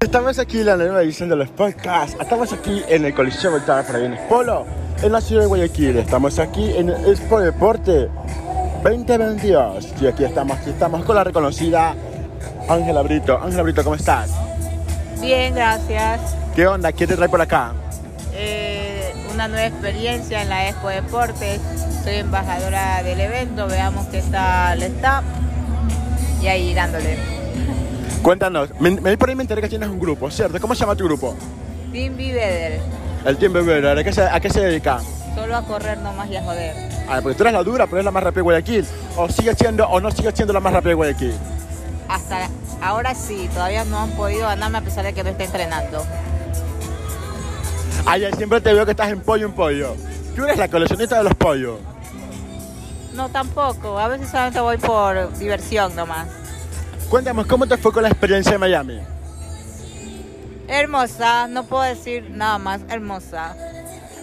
Estamos aquí en la nueva edición de los podcasts. Estamos aquí en el Coliseo Voltaire Paraguanes Polo, en la ciudad de Guayaquil. Estamos aquí en el Expo Deporte 2022. Y aquí estamos, aquí estamos con la reconocida Ángela Brito. Ángela Brito, ¿cómo estás? Bien, gracias. ¿Qué onda? ¿Qué te trae por acá? Eh, una nueva experiencia en la Expo Deportes. Soy embajadora del evento. Veamos qué tal está. Y ahí dándole. Cuéntanos, me, me por ahí me enteré que tienes un grupo, ¿cierto? ¿Cómo se llama tu grupo? Team Biveder. El Team Bebera, ¿a qué se, a qué se dedica? Solo a correr nomás y a joder. Ah, porque tú eres la dura, pero eres la más rápida de Guayaquil. O sigue siendo, o no sigue siendo la más rápida de Guayaquil. Hasta ahora sí, todavía no han podido ganarme a pesar de que no esté entrenando. Ayer siempre te veo que estás en pollo en pollo. Tú eres la coleccionista de los pollos. No, tampoco. A veces solamente voy por diversión nomás. Cuéntame, ¿cómo te fue con la experiencia de Miami? Hermosa, no puedo decir nada más. Hermosa.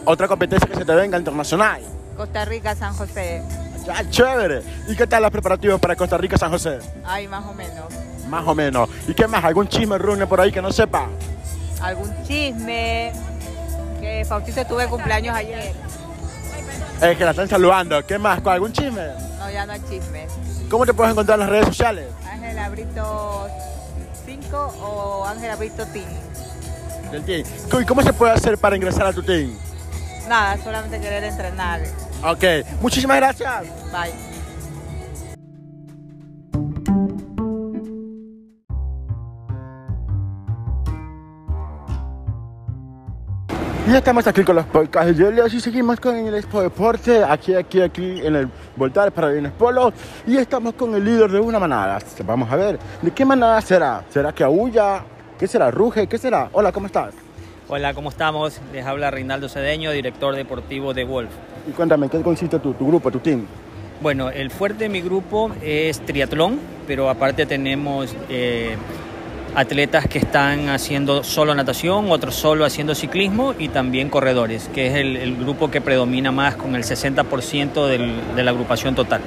Otra competencia que se te venga internacional. Costa Rica, San José. Ya, chévere. ¿Y qué tal los preparativos para Costa Rica, San José? Ay, más o menos. Más o menos. ¿Y qué más? ¿Algún chisme rune por ahí que no sepa? Algún chisme. Que Faustito tuve cumpleaños ayer. Es que la están saludando. ¿Qué más? ¿Con algún chisme? No, ya no hay chisme. ¿Cómo te puedes encontrar en las redes sociales? Ángela Brito 5 o Ángela Brito Team. Del team. ¿Y cómo se puede hacer para ingresar a tu team? Nada, solamente querer entrenar. Ok, muchísimas gracias. Bye. Y ya estamos aquí con los podcasts de Yelio y seguimos con el Expo Deporte, aquí, aquí, aquí en el Voltar para Bienes Polo. Y estamos con el líder de una manada. Vamos a ver, ¿de qué manada será? ¿Será que aúlla? ¿Qué será? ¿Ruge? ¿Qué será? Hola, ¿cómo estás? Hola, ¿cómo estamos? Les habla Reinaldo Cedeño, director deportivo de Wolf. Y cuéntame, ¿qué consiste tu, tu grupo, tu team? Bueno, el fuerte de mi grupo es triatlón, pero aparte tenemos eh, atletas que están haciendo solo natación, otros solo haciendo ciclismo y también corredores, que es el, el grupo que predomina más con el 60% del- de la agrupación total.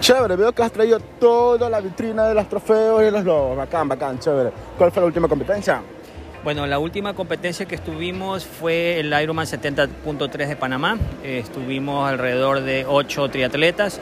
Chévere, veo que has traído toda la vitrina de los trofeos y los logos. Bacán, bacán, chévere. ¿Cuál fue la última competencia? Bueno, la última competencia que estuvimos fue el Ironman 70.3 de Panamá. Eh, estuvimos alrededor de ocho triatletas.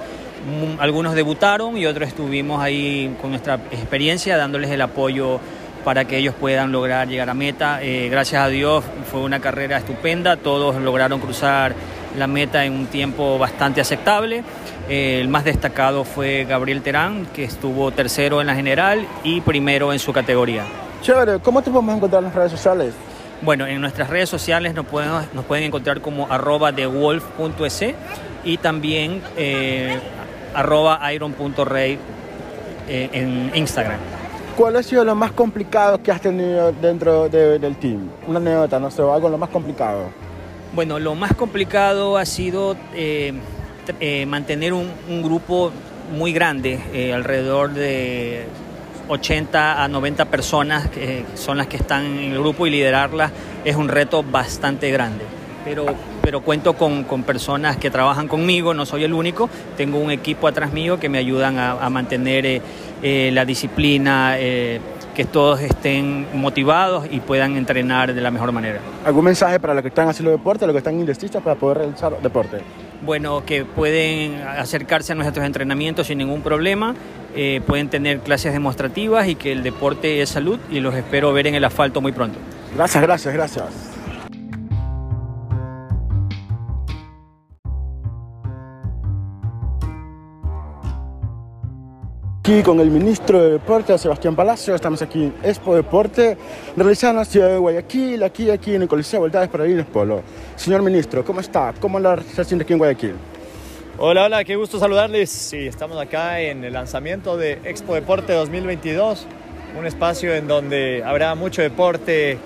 Mm, Algunos debutaron y otros estuvimos ahí con nuestra experiencia dándoles el apoyo para que ellos puedan lograr llegar a meta. Eh, gracias a Dios fue una carrera estupenda. Todos lograron cruzar la meta en un tiempo bastante aceptable. Eh, el más destacado fue Gabriel Terán, que estuvo tercero en la general y primero en su categoría. Chévere, ¿cómo te podemos encontrar en las redes sociales? Bueno, en nuestras redes sociales nos pueden, nos pueden encontrar como arroba thewolf.es y también eh, arroba iron.rey eh, en Instagram. ¿Cuál ha sido lo más complicado que has tenido dentro de- del team? Una anécdota, no sé, algo lo más complicado. Bueno, lo más complicado ha sido eh, eh, mantener un, un grupo muy grande, eh, alrededor de 80 a 90 personas que son las que están en el grupo y liderarlas es un reto bastante grande. Pero, pero cuento con, con personas que trabajan conmigo, no soy el único, tengo un equipo atrás mío que me ayudan a, a mantener eh, eh, la disciplina, eh, que todos estén motivados y puedan entrenar de la mejor manera. ¿Algún mensaje para los que están haciendo deporte, los que están indecistos para poder realizar deporte? bueno, que pueden acercarse a nuestros entrenamientos sin ningún problema, pueden tener clases demostrativas y que el deporte es salud y los espero ver en el asfalto muy pronto. Gracias, gracias, gracias. Aquí con el ministro de Deporte, Sebastián Palacio, estamos aquí en Expo Deporte, realizando en la ciudad de Guayaquil, aquí, aquí en el Coliseo Voltadas para Irines Polo. Señor ministro, ¿cómo está? ¿Cómo la se aquí en Guayaquil? Hola, hola, qué gusto saludarles. Sí, estamos acá en el lanzamiento de Expo Deporte 2022, un espacio en donde habrá mucho deporte,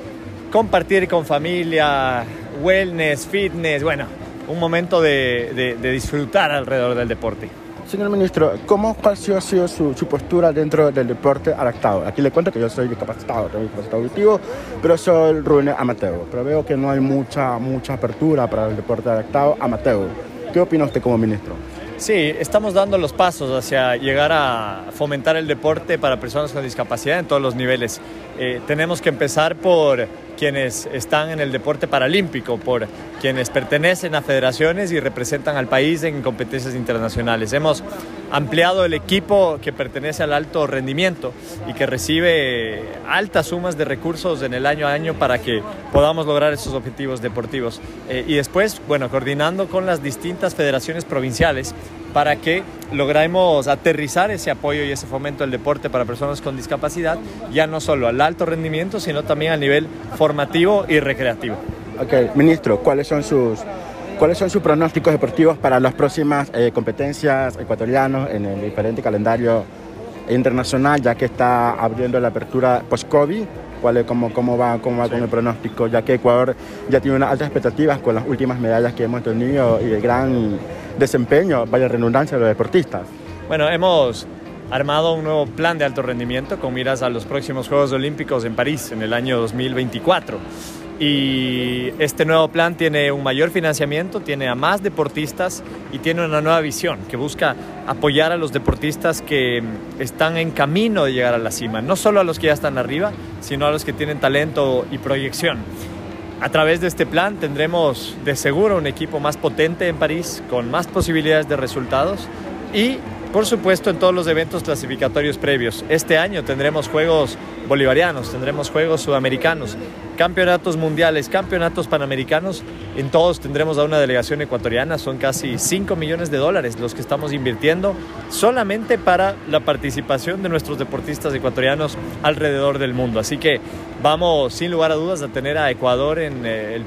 compartir con familia, wellness, fitness, bueno, un momento de, de- de disfrutar alrededor del deporte. Señor ministro, ¿cómo cuál ha sido, su, su postura dentro del deporte adaptado? Aquí le cuento que yo soy discapacitado, tengo discapacitado auditivo, pero soy rune amateur. Pero veo que no hay mucha, mucha apertura para el deporte adaptado amateur. ¿Qué opina usted como ministro? Sí, estamos dando los pasos hacia llegar a fomentar el deporte para personas con discapacidad en todos los niveles. Eh, tenemos que empezar por quienes están en el deporte paralímpico, por quienes pertenecen a federaciones y representan al país en competencias internacionales. Hemos ampliado el equipo que pertenece al alto rendimiento y que recibe altas sumas de recursos en el año a año para que podamos lograr esos objetivos deportivos. Eh, y después, bueno, coordinando con las distintas federaciones provinciales para que logremos aterrizar ese apoyo y ese fomento del deporte para personas con discapacidad, ya no solo al alto rendimiento, sino también al nivel formativo y recreativo. Ok, ministro, ¿cuáles son sus, cuáles son sus pronósticos deportivos para las próximas eh, competencias ecuatorianas en el diferente calendario internacional, ya que está abriendo la apertura post-COVID? ¿Cuál es, cómo, cómo va, cómo va con el pronóstico? Ya que Ecuador ya tiene unas altas expectativas con las últimas medallas que hemos tenido y el gran desempeño, vaya redundancia, de los deportistas. Bueno, hemos armado un nuevo plan de alto rendimiento con miras a los próximos Juegos Olímpicos en París en el año 2024. Y este nuevo plan tiene un mayor financiamiento, tiene a más deportistas y tiene una nueva visión que busca apoyar a los deportistas que están en camino de llegar a la cima, no solo a los que ya están arriba, sino a los que tienen talento y proyección. A través de este plan tendremos de seguro un equipo más potente en París, con más posibilidades de resultados y por supuesto en todos los eventos clasificatorios previos. Este año tendremos Juegos Bolivarianos, tendremos Juegos Sudamericanos, campeonatos mundiales, campeonatos panamericanos. En todos tendremos a una delegación ecuatoriana. Son casi 5 millones de dólares los que estamos invirtiendo solamente para la participación de nuestros deportistas ecuatorianos alrededor del mundo. Así que vamos sin lugar a dudas a tener a Ecuador en eh, el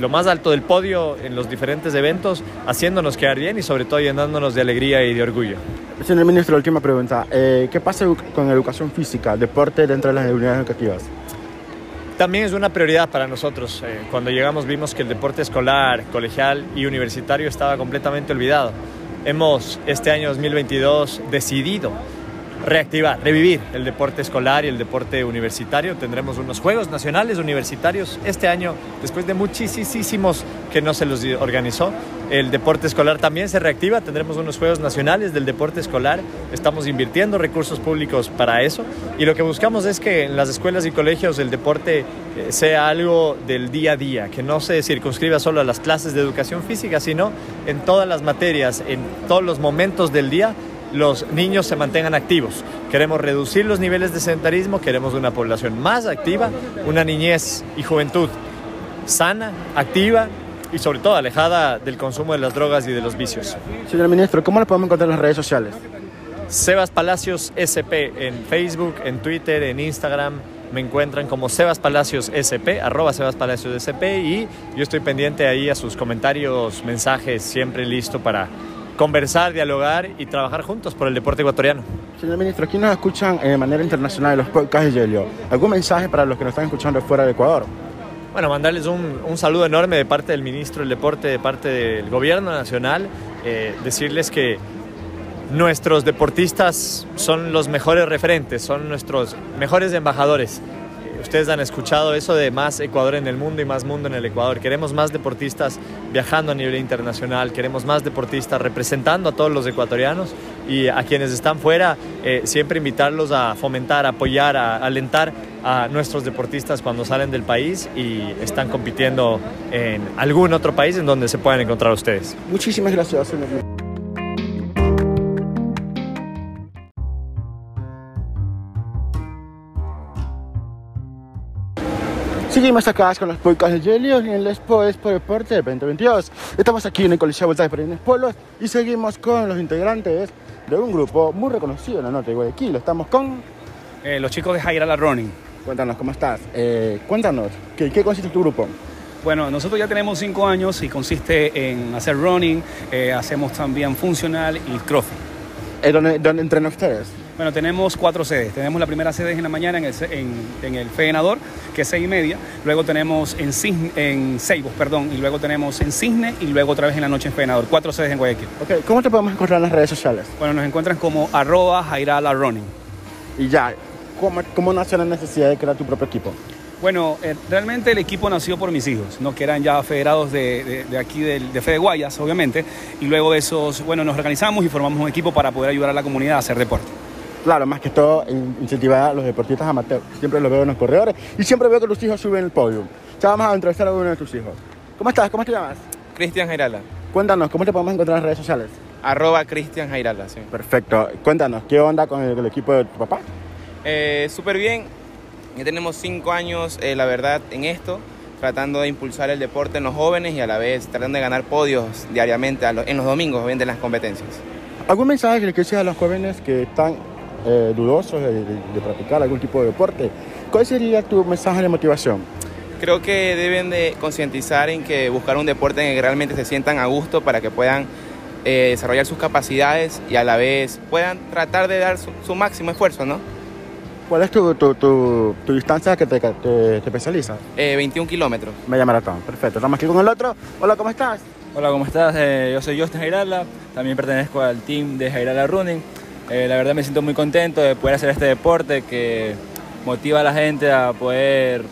lo más alto del podio en los diferentes eventos, haciéndonos quedar bien y sobre todo llenándonos de alegría y de orgullo. Señor ministro, última pregunta. Eh, ¿Qué pasa con educación física, deporte dentro de las unidades educativas? También es una prioridad para nosotros. Eh, cuando llegamos vimos que el deporte escolar, colegial y universitario estaba completamente olvidado. Hemos este año 2022 decidido reactivar, revivir el deporte escolar y el deporte universitario. Tendremos unos Juegos Nacionales Universitarios este año, después de muchísimos que no se los organizó. El deporte escolar también se reactiva, tendremos unos Juegos Nacionales del deporte escolar. Estamos invirtiendo recursos públicos para eso y lo que buscamos es que en las escuelas y colegios el deporte eh, sea algo del día a día, que no se circunscriba solo a las clases de educación física, sino en todas las materias, en todos los momentos del día los niños se mantengan activos. Queremos reducir los niveles de sedentarismo, queremos una población más activa, una niñez y juventud sana, activa y sobre todo alejada del consumo de las drogas y de los vicios. Señor ministro, ¿cómo le podemos encontrar en las redes sociales? Sebas Palacios SP en Facebook, en Twitter, en Instagram. Me encuentran como Sebas Palacios SP, arroba Sebas Palacios SP y yo estoy pendiente ahí a sus comentarios, mensajes, siempre listo para conversar, dialogar y trabajar juntos por el deporte ecuatoriano. Señor ministro, aquí nos escuchan de manera internacional los podcasts de Yelio. ¿Algún mensaje para los que nos están escuchando fuera de Ecuador? Bueno, mandarles un, un, saludo enorme de parte del ministro del Deporte, de parte del Gobierno Nacional, eh, decirles que nuestros deportistas son los mejores referentes, son nuestros mejores embajadores ustedes han escuchado eso de más Ecuador en el mundo y más mundo en el Ecuador. Queremos más deportistas viajando a nivel internacional, queremos más deportistas representando a todos los ecuatorianos y a quienes están fuera, eh, siempre invitarlos a fomentar, apoyar, a alentar a nuestros deportistas cuando salen del país y están compitiendo en algún otro país en donde se puedan encontrar ustedes. Muchísimas gracias, Seguimos acá con los podcasts de Gelio en el Expo Expo Deporte 2022. Estamos aquí en el Coliseo Voltaje Perennes Polos y seguimos con los integrantes de un grupo muy reconocido en la norte de Guayaquil. Estamos con... Eh, los chicos de Jairala Running. Cuéntanos, ¿cómo estás? Eh, cuéntanos, ¿qué, ¿qué consiste tu grupo? Bueno, nosotros ya tenemos cinco años y consiste en hacer running, eh, hacemos también funcional y crossfit. ¿Dónde, ¿Dónde entrenan ustedes? Bueno, tenemos cuatro sedes. Tenemos la primera sede en la mañana en el, en, el Fenador, que es seis y media. Luego tenemos en, Cisne, en Seibos, perdón. Y luego tenemos en Cisne y luego otra vez en la noche en Fenador. Cuatro sedes en Guayaquil. Okay. ¿Cómo te podemos encontrar en las redes sociales? Bueno, nos encuentran como arroba Jairala Running. Y ya, ¿cómo, ¿cómo nació la necesidad de crear tu propio equipo? Bueno, eh, realmente el equipo nació por mis hijos, ¿no? que eran ya federados de, de- de aquí del- de Fede Guayas, obviamente, y luego de esos, bueno, nos organizamos y formamos un equipo para poder ayudar a la comunidad a hacer deporte. Claro, más que todo in- incentivar a los deportistas amateurs. Siempre los veo en los corredores y siempre veo que tus hijos suben el podio. Ya vamos a entrevistar a uno de tus hijos. ¿Cómo estás? ¿Cómo te llamas? Cristian Jairala. Cuéntanos, ¿cómo te podemos encontrar en las redes sociales? Arroba Cristian Jairala, sí. Perfecto. Cuéntanos, ¿qué onda con el, el equipo de tu papá? Eh, Súper bien. Ya tenemos cinco años, eh, la verdad, en esto, tratando de impulsar el deporte en los jóvenes y a la vez tratando de ganar podios diariamente a en los domingos, obviamente, en las competencias. ¿Algún mensaje que le quieres decir a los jóvenes que están eh, dudosos de, de- de practicar algún tipo de deporte? ¿Cuál sería tu mensaje de motivación? Creo que deben de concientizar en que buscar un deporte en el que realmente se sientan a gusto para que puedan eh, desarrollar sus capacidades y a la vez puedan tratar de dar su, su máximo esfuerzo, ¿no? ¿Cuál es tu, tu, tu- tu distancia que te, te, te especializas? Eh, 21 kilómetros. Media maratón. Perfecto. Estamos aquí con el otro. Hola, ¿cómo estás? Hola, ¿cómo estás? Eh, yo soy Justin Jairala, también pertenezco al team de Jairala Running. Eh, la verdad me siento muy contento de poder hacer este deporte que motiva a la gente a poder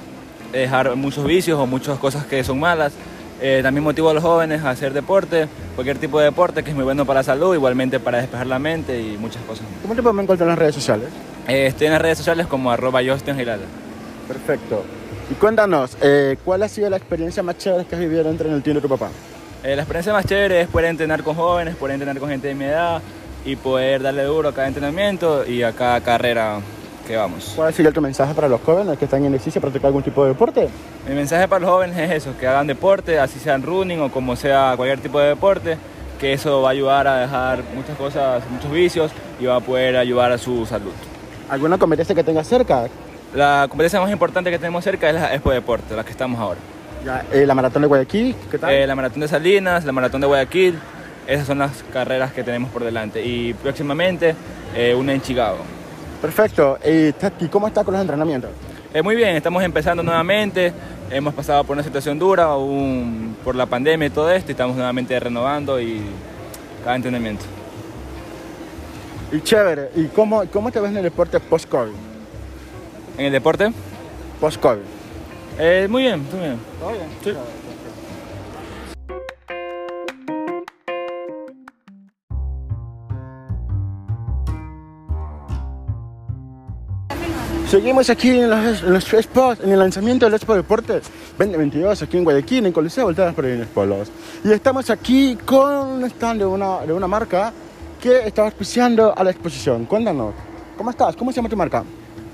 dejar muchos vicios o muchas cosas que son malas. Eh, también motivo a los jóvenes a hacer deporte, cualquier tipo de deporte que es muy bueno para la salud, igualmente para despejar la mente y muchas cosas. más. ¿Cómo te podemos encontrar en las redes sociales? Eh, estoy en las redes sociales como arroba Jairala. Perfecto. Y cuéntanos, eh, ¿cuál ha sido la experiencia más chévere que has vivido dentro del team de tu papá? Eh, la experiencia más chévere es poder entrenar con jóvenes, poder entrenar con gente de mi edad y poder darle duro a cada entrenamiento y a cada carrera que vamos. ¿Cuál sería tu mensaje para los jóvenes que están en ejercicio practicar algún tipo de deporte? Mi mensaje para los jóvenes es eso, que hagan deporte, así sean running o como sea cualquier tipo de deporte, que eso va a ayudar a dejar muchas cosas, muchos vicios y va a poder ayudar a su salud. ¿Alguna competencia que tengas cerca? La competencia más importante que tenemos cerca es la Expo Deporte, la que estamos ahora. Ya, eh, la maratón de Guayaquil, ¿qué tal? Eh, la maratón de Salinas, la maratón de Guayaquil, esas son las carreras que tenemos por delante. Y próximamente eh, una en Chicago. Perfecto. Eh, Tati, ¿cómo estás con los entrenamientos? Eh, muy bien, estamos empezando nuevamente. Hemos pasado por una situación dura por la pandemia y todo esto y estamos nuevamente renovando y cada entrenamiento. Y chévere. ¿Y cómo, cómo te ves en el deporte post-COVID? En el deporte, Post-COVID. eh, muy bien, muy bien. Sí. Seguimos aquí en los, en los spots, en el lanzamiento del Expo Deportes 2022 aquí en Guayaquil, en Coliseo Voltadas porInes Polos. Y estamos aquí con un stand de una, de una marca que está auspiciando a la exposición. Cuéntanos, ¿cómo estás? ¿Cómo se llama tu marca?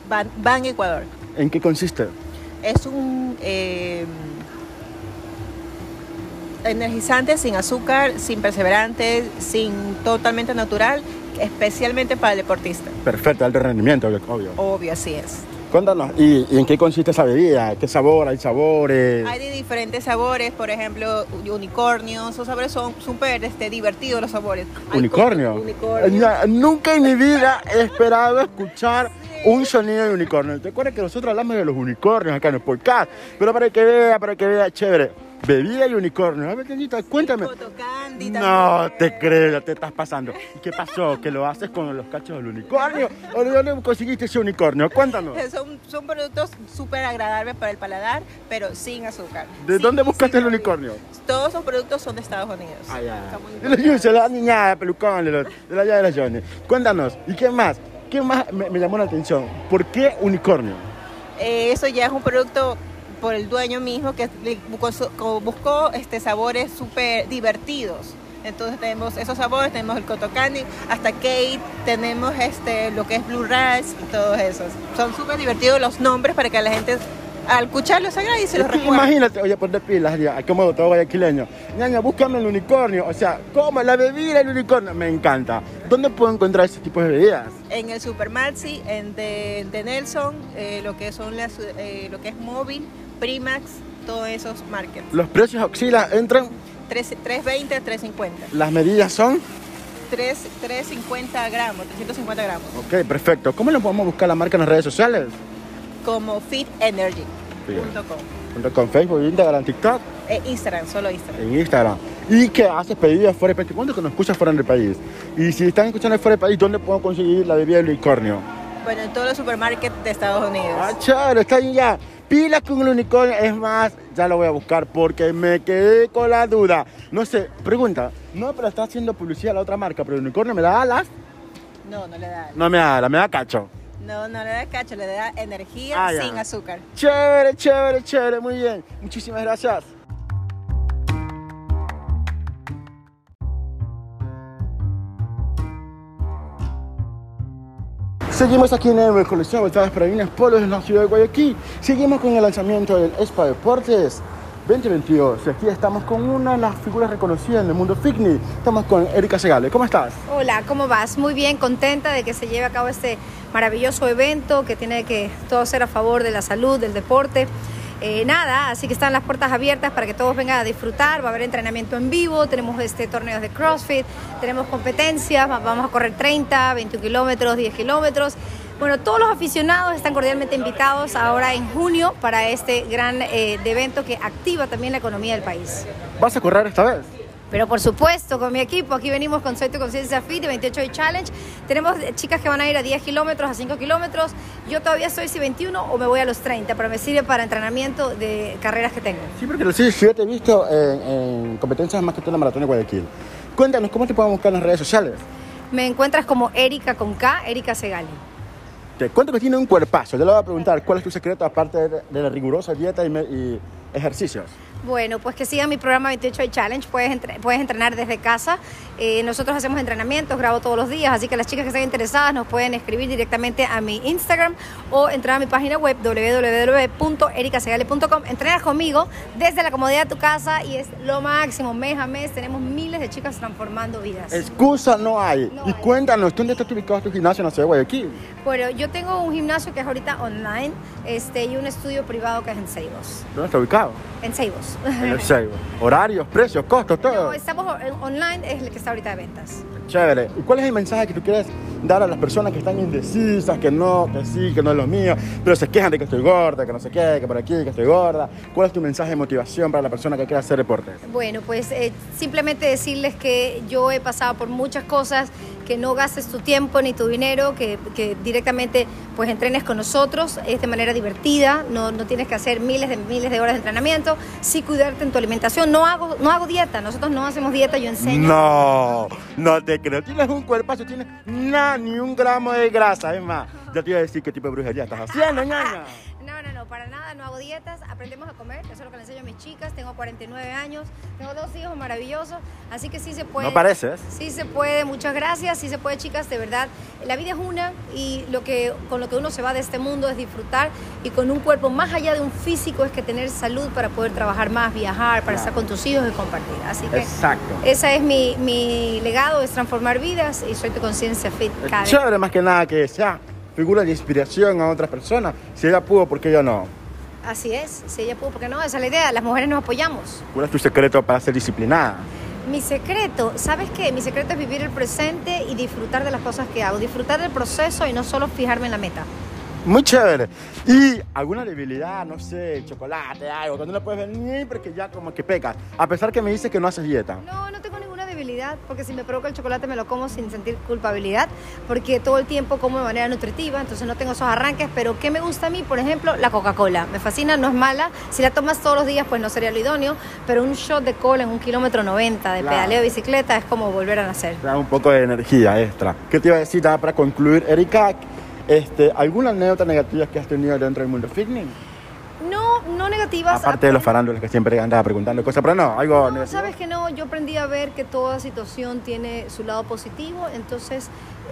Ban, Ban Ecuador. ¿En qué consiste? Es un eh, energizante sin azúcar, sin perseverante, sin totalmente natural, especialmente para el deportista. Perfecto, alto rendimiento, obvio. Obvio, así es. Cuéntanos, ¿y, y en qué consiste esa bebida? ¿Qué sabor? ¿Hay sabores? Hay de diferentes sabores, por ejemplo, unicornios. Esos sabores son súper este, divertidos los sabores. ¿Unicornio? unicornio. Nunca en mi vida he esperado escuchar un sonido de unicornio. ¿Te acuerdas que nosotros hablamos de los unicornios acá en el podcast? Pero para que vea, para que vea, chévere. Bebida y unicornio. A ver, Tenita, cuéntame. No te creo, te estás pasando. ¿Y qué pasó? ¿Que lo haces con los cachos del unicornio? ¿O de dónde conseguiste ese unicornio? Cuéntanos. Son, son productos súper agradables para el paladar, pero sin azúcar. ¿De Sin- dónde buscaste el unicornio? Todos esos productos son de Estados Unidos. Ah, ya. Muy De la niña pelucón, de, la llave de la Johnny. Cuéntanos, ¿y qué más? ¿Qué más me, me llamó la atención? ¿Por qué unicornio? Eh, eso ya es un producto por el dueño mismo que buscó, buscó este, sabores súper divertidos. Entonces tenemos esos sabores, tenemos el cotton candy, hasta Kate, tenemos este, lo que es Blue Rice y todos esos. Son súper divertidos los nombres para que la gente al escucharlos se agrade y se los recuerde. imagínate, oye, ponte pilas, ya, como todo guayaquileño. Ñaña, búscame el unicornio. O sea, ¿cómo? La bebida del unicornio. Me encanta. ¿Dónde puedo encontrar ese tipo de bebidas? En el Super Maxi, en de, de Nelson, eh, lo que son las, eh, lo que es móvil, Primax, todos esos markets. Los precios oscilan, entran, 3, 320, 350. las medidas son. 3, 350 gramos, 350 gramos. Ok, perfecto. ¿Cómo lo podemos buscar la marca en las redes sociales? Como fitenergy.com. Con Facebook, Instagram, TikTok, Eh, Instagram, solo Instagram. en Instagram. ¿Y qué haces pedidos fuera del país? ¿Cuánto que nos escuchas fuera del país? Y si están escuchando fuera del país, ¿dónde puedo conseguir la bebida del unicornio? Bueno, en todos los supermarkets de Estados Unidos. Ah, chévere, está ahí ya. Pilas con el unicornio. Es más, ya lo voy a buscar porque me quedé con la duda. No sé, pregunta. No, pero está haciendo publicidad a la otra marca, pero el unicornio me da alas. No, no le da. No me da alas, me da cacho. No, no le da cacho, le da energía Ah, sin azúcar. Chévere, chévere, chévere, muy bien. Muchísimas gracias. Seguimos aquí en el colección Voltadas para Vinas Polos en la ciudad de Guayaquil. Seguimos con el lanzamiento del Expo Deportes 2022. Y aquí estamos con una de las figuras reconocidas en el mundo fitness. Estamos con Erika Segale. ¿Cómo estás? Hola, ¿cómo vas? Muy bien, contenta de que se lleve a cabo este maravilloso evento que tiene que todo ser a favor de la salud, del deporte. Eh, nada, así que están las puertas abiertas para que todos vengan a disfrutar. Va a haber entrenamiento en vivo, tenemos este torneos de CrossFit, tenemos competencias, va- vamos a correr 30, 21 kilómetros, 10 kilómetros. Bueno, todos los aficionados están cordialmente invitados ahora en junio para este gran eh, evento que activa también la economía del país. ¿Vas a correr esta vez? Pero por supuesto, con mi equipo, aquí venimos con Soy tu Conciencia Fit de 28 Hoy Challenge. Tenemos chicas que van a ir a 10 kilómetros, a 5 kilómetros. Yo todavía soy si 21 o me voy a los 30, pero me sirve para entrenamiento de carreras que tengo. Sí, porque sí, yo te he visto en, en competencias más que todo en la maratón de Guayaquil. Cuéntanos, ¿cómo te pueden buscar en las redes sociales? Me encuentras como Erika con K, Erika Segali. Te cuento que tiene un cuerpazo. Yo le voy a preguntar cuál es tu secreto aparte de, de la rigurosa dieta y, me- y ejercicios. Bueno, pues que sigan mi programa 28 Hoy Challenge. Puedes, entre- puedes entrenar desde casa. Eh, nosotros hacemos entrenamientos, grabo todos los días, así que las chicas que estén interesadas nos pueden escribir directamente a mi Instagram o entrar a mi página web www.ericasegale.com. Entrenas conmigo desde la comodidad de tu casa y es lo máximo. Mes a mes tenemos miles de chicas transformando vidas. Excusa no hay. No y hay. cuéntanos, ¿dónde está ubicado tu gimnasio en la ciudad de Guayaquil? Bueno, yo tengo un gimnasio que es ahorita online este, y un estudio privado que es en Seibos. ¿Dónde está ubicado? En Seibos. En el Seibo. Horarios, precios, costos, todo. No, estamos on- online, es el que está ahorita de ventas. Chévere. ¿Y cuál es el mensaje que tú quieres dar a las personas que están indecisas, que no, que sí, que no es lo mío, pero se quejan de que estoy gorda, que no sé qué, que por aquí, que estoy gorda? ¿Cuál es tu mensaje de motivación para la persona que quiere hacer deporte? Bueno, pues eh, simplemente decirles que yo he pasado por muchas cosas, que no gastes tu tiempo ni tu dinero, que, que directamente pues entrenes con nosotros, es de manera divertida, no, no tienes que hacer miles de miles de horas de entrenamiento, sí cuidarte en tu alimentación, no hago, no hago dieta, nosotros no hacemos dieta, yo enseño. No, no te creo. Tienes un cuerpazo, tienes nada, ni un gramo de grasa. Es más, ya te iba a decir qué tipo de brujería estás haciendo, ñaña. Para nada, no hago dietas, aprendemos a comer, eso es lo que le enseño a mis chicas, tengo 49 años, tengo dos hijos maravillosos, así que sí se puede. No pareces. Sí se puede, muchas gracias, sí se puede chicas, de verdad. La vida es una y lo que, con lo que uno se va de este mundo es disfrutar y con un cuerpo más allá de un físico es que tener salud para poder trabajar más, viajar, para estar con tus hijos y compartir. Así que Exacto. ese es mi, mi legado, es transformar vidas y soy tu conciencia fit cada. Chévere más que nada que sea figura de inspiración a otras personas. Si ella pudo, ¿por qué yo no? Así es, si ella pudo, porque no, esa es la idea, las mujeres nos apoyamos. ¿Cuál es tu secreto para ser disciplinada? Mi secreto, ¿sabes qué? Mi secreto es vivir el presente y disfrutar de las cosas que hago, disfrutar del proceso y no solo fijarme en la meta. Muy chévere. ¿Y alguna debilidad? No sé, chocolate, algo, cuando no puedes venir porque ya como que pecas. A pesar que me dices que no haces dieta. No, no tengo ninguna debilidad, porque si me provoca el chocolate me lo como sin sentir culpabilidad, porque todo el tiempo como de manera nutritiva, entonces no tengo esos arranques, pero ¿qué me gusta a mí? Por ejemplo, la Coca-Cola. Me fascina, no es mala. Si la tomas todos los días, pues no sería lo idóneo, pero un shot de cola en un kilómetro 90 de Claro. pedaleo de bicicleta es como volver a nacer. Da un poco de energía extra. ¿Qué te iba a decir para concluir, Erika? Este, ¿Alguna anécdota negativa que has tenido dentro del mundo fitness? No, no negativas. Aparte de los farándulos que siempre andaba preguntando cosas, pero no, algo No, negativo. sabes que no, yo aprendí a ver que toda situación tiene su lado positivo, entonces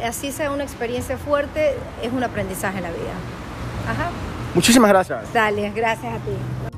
así sea una experiencia fuerte, es un aprendizaje en la vida. Ajá. Muchísimas gracias. Dale, gracias a ti.